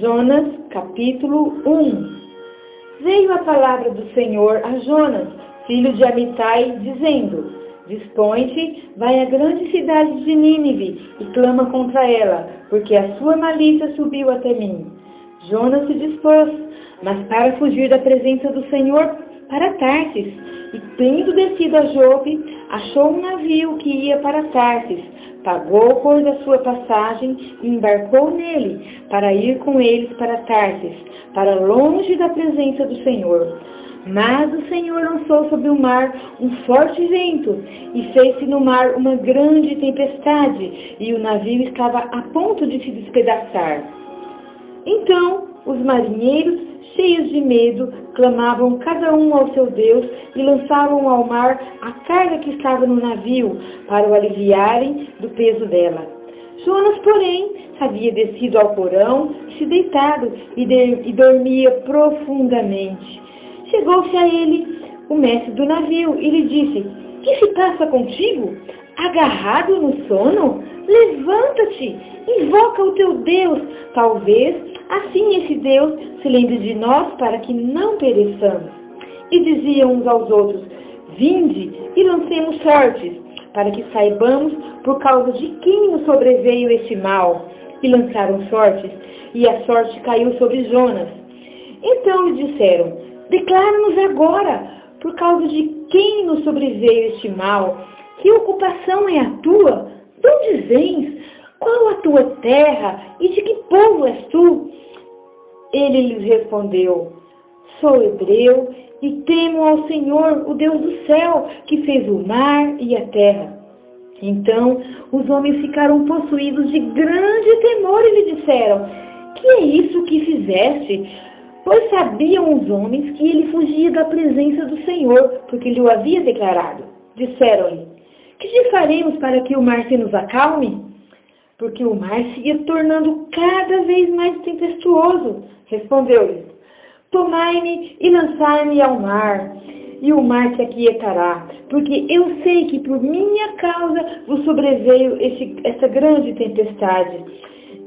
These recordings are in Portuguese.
Jonas, capítulo 1 Veio a palavra do Senhor a Jonas, filho de Amitai, dizendo: Dispõe-te, vai à grande cidade de Nínive e clama contra ela, porque a sua malícia subiu até mim. Jonas se dispôs, mas para fugir da presença do Senhor, para Tarsis, e tendo descido a Jope, achou um navio que ia para Tarsis, pagou por da sua passagem e embarcou nele, para ir com eles para Tarsis, para longe da presença do Senhor. Mas o Senhor lançou sobre o mar um forte vento e fez-se no mar uma grande tempestade, e o navio estava a ponto de se despedaçar. Então os marinheiros, cheios de medo, clamavam cada um ao seu Deus e lançavam ao mar a carga que estava no navio, para o aliviarem do peso dela. Jonas, porém, havia descido ao porão, se deitado e, de, e dormia profundamente. Chegou-se a ele o mestre do navio e lhe disse: Que se passa contigo? Agarrado no sono? Levanta-te, invoca o teu Deus. Talvez assim esse Deus se lembre de nós para que não pereçamos. E diziam uns aos outros: Vinde e lancemos sortes, para que saibamos por causa de quem nos sobreveio este mal. E lançaram sortes, e a sorte caiu sobre Jonas. Então lhe disseram: Declara-nos agora, por causa de quem nos sobreveio este mal. Que ocupação é a tua? De onde vens? Qual a tua terra e de que povo és tu? Ele lhes respondeu: Sou hebreu e temo ao Senhor, o Deus do céu, que fez o mar e a terra. Então os homens ficaram possuídos de grande temor e lhe disseram: Que é isso que fizeste? Pois sabiam os homens que ele fugia da presença do Senhor, porque lhe o havia declarado. Disseram-lhe: Que te faremos para que o mar se nos acalme? Porque o mar se ia tornando cada vez mais tempestuoso. Respondeu-lhes: Tomai-me e lançai-me ao mar, e o mar se aquietará, porque eu sei que por minha causa vos sobreveio esse, essa grande tempestade.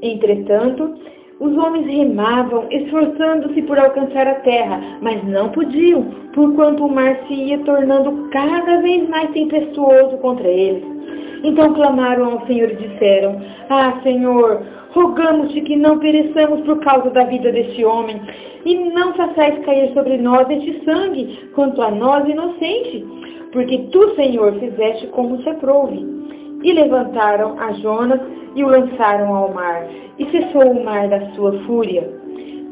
Entretanto, os homens remavam, esforçando-se por alcançar a terra, mas não podiam, porquanto o mar se ia tornando cada vez mais tempestuoso contra eles. Então clamaram ao Senhor e disseram: Ah, Senhor, rogamos-te que não pereçamos por causa da vida deste homem, e não façais cair sobre nós este sangue, quanto a nós inocente, porque tu, Senhor, fizeste como se aprouve. E levantaram a Jonas e o lançaram ao mar, e cessou o mar da sua fúria.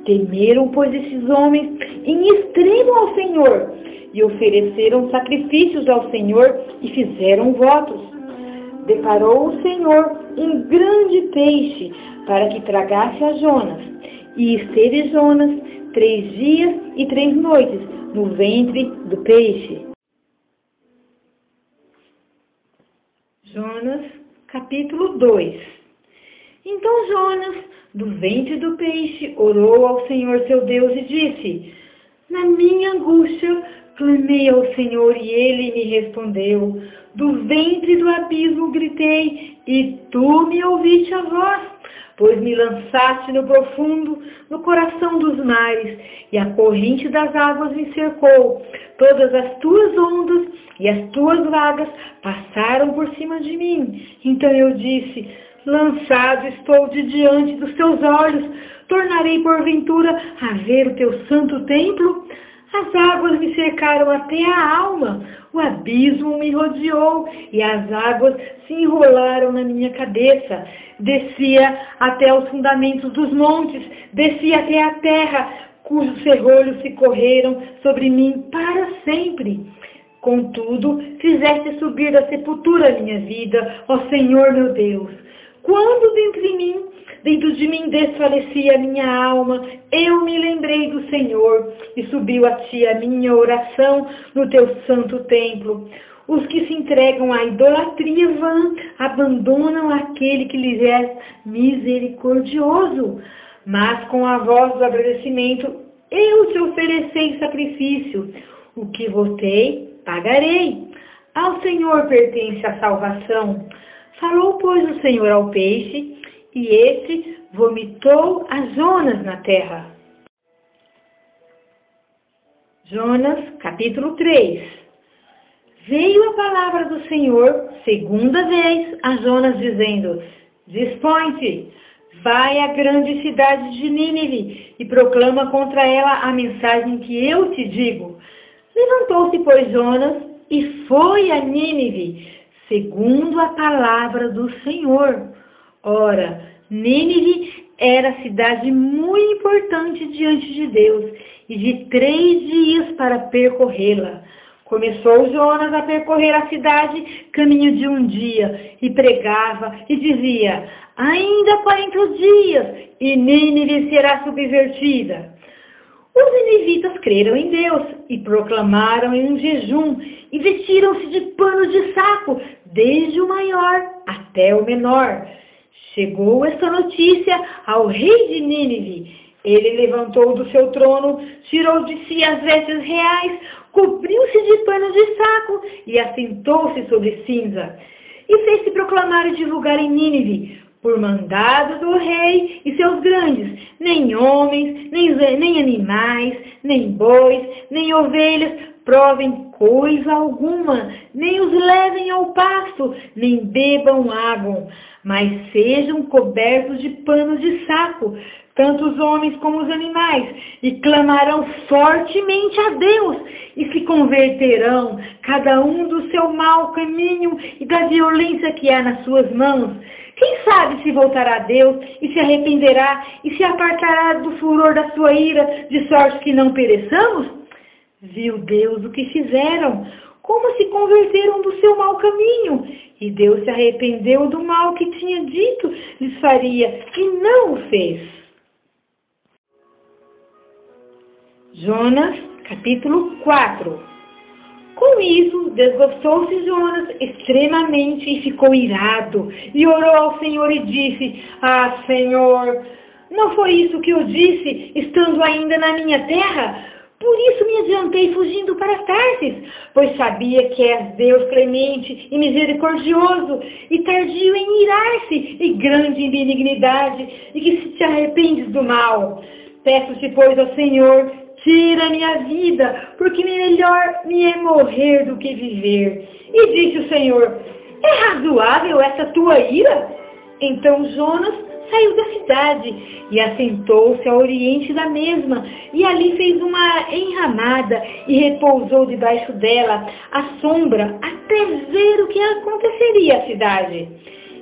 Temeram, pois, esses homens em extremo ao Senhor, e ofereceram sacrifícios ao Senhor e fizeram votos. Deparou o Senhor um grande peixe para que tragasse a Jonas, e esteve Jonas três dias e três noites no ventre do peixe. Jonas, capítulo 2 então Jonas, do ventre do peixe, orou ao Senhor seu Deus e disse: Na minha angústia, clamei ao Senhor e ele me respondeu. Do ventre do abismo gritei e tu me ouviste a voz, pois me lançaste no profundo, no coração dos mares, e a corrente das águas me cercou. Todas as tuas ondas e as tuas vagas passaram por cima de mim. Então eu disse: lançado estou de diante dos teus olhos, tornarei porventura a ver o teu santo templo? As águas me cercaram até a alma, o abismo me rodeou e as águas se enrolaram na minha cabeça. Descia até os fundamentos dos montes, descia até a terra, cujos ferrolhos se correram sobre mim para sempre. Contudo, fizeste subir da sepultura a minha vida, ó Senhor meu Deus. Quando dentro de mim, de mim desfalecia a minha alma, eu me lembrei do Senhor e subiu a ti a minha oração no teu santo templo. Os que se entregam à idolatria vã abandonam aquele que lhes é misericordioso. Mas com a voz do agradecimento, eu te ofereci sacrifício. O que votei, pagarei. Ao Senhor pertence a salvação. Falou, pois, o Senhor ao peixe, e este, vomitou a Jonas na terra. Jonas, capítulo 3 Veio a palavra do Senhor, segunda vez, a Jonas, dizendo: Dispõe-te, vai à grande cidade de Nínive e proclama contra ela a mensagem que eu te digo. Levantou-se, pois, Jonas e foi a Nínive, segundo a palavra do Senhor. Ora, Nínive era cidade muito importante diante de Deus e de três dias para percorrê-la. Começou Jonas a percorrer a cidade caminho de um dia e pregava e dizia: Ainda quarenta dias e Nínive será subvertida. Os ninivitas creram em Deus e proclamaram em um jejum e vestiram-se de pano de saco, desde o maior até o menor. Chegou esta notícia ao rei de Nínive. Ele levantou do seu trono, tirou de si as vestes reais, cobriu-se de pano de saco e assentou-se sobre cinza. E fez-se proclamar e divulgar em Nínive, por mandado do rei e seus grandes, nem homens, nem, nem animais, nem bois, nem ovelhas provem coisa alguma, nem os levem ao pasto, nem bebam água, mas sejam cobertos de panos de saco, tanto os homens como os animais, e clamarão fortemente a Deus, e se converterão, cada um do seu mau caminho e da violência que há nas suas mãos. Quem sabe se voltará a Deus e se arrependerá e se apartará do furor da sua ira, de sorte que não pereçamos? Viu Deus o que fizeram, como se converteram do seu mau caminho, e Deus se arrependeu do mal que tinha dito lhes faria, e não o fez. Jonas, capítulo 4 Com isso, desgostou-se Jonas extremamente e ficou irado, e orou ao Senhor e disse: Ah, Senhor, não foi isso que eu disse, estando ainda na minha terra? Por isso me adiantei fugindo para Tarsis, pois sabia que és Deus clemente e misericordioso, e tardio em irar-se, e grande em benignidade, e que se te arrependes do mal. Peço-te, pois, ao Senhor, tira minha vida, porque melhor me é morrer do que viver. E disse o Senhor, é razoável essa tua ira? Então Jonas saiu da cidade e assentou-se ao oriente da mesma, e ali fez uma enramada e repousou debaixo dela, à sombra, até ver o que aconteceria à cidade.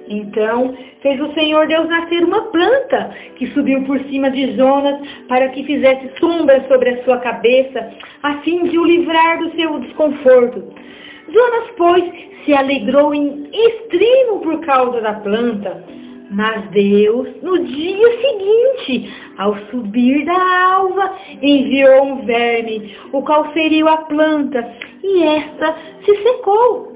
Então fez o Senhor Deus nascer uma planta que subiu por cima de Jonas para que fizesse sombra sobre a sua cabeça, a fim de o livrar do seu desconforto. Jonas, pois, se alegrou em extremo por causa da planta. Mas Deus, no dia seguinte, ao subir da alva, enviou um verme, o qual feriu a planta, e esta se secou.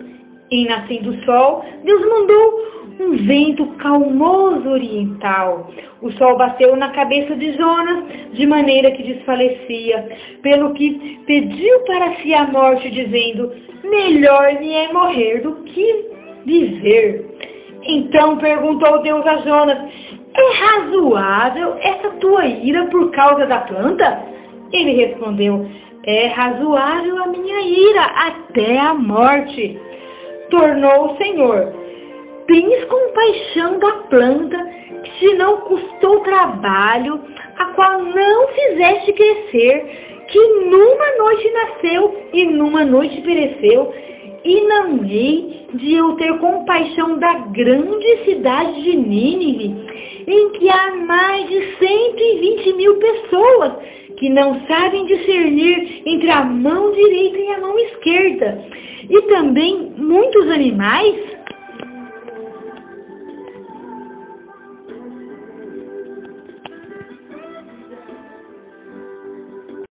Em nascendo o sol, Deus mandou um vento calmoso oriental. O sol bateu na cabeça de Jonas de maneira que desfalecia, pelo que pediu para si a morte, dizendo: Melhor me é morrer do que viver. Então perguntou Deus a Jonas: É razoável essa tua ira por causa da planta? Ele respondeu: É razoável a minha ira até a morte. Tornou o Senhor: Tens compaixão da planta, que te não custou trabalho, a qual não fizeste crescer, que numa noite nasceu e numa noite pereceu, e não hei de eu ter compaixão da grande cidade de Nínive, em que há mais de 120 mil pessoas que não sabem discernir entre a mão direita e a mão esquerda, e também muitos animais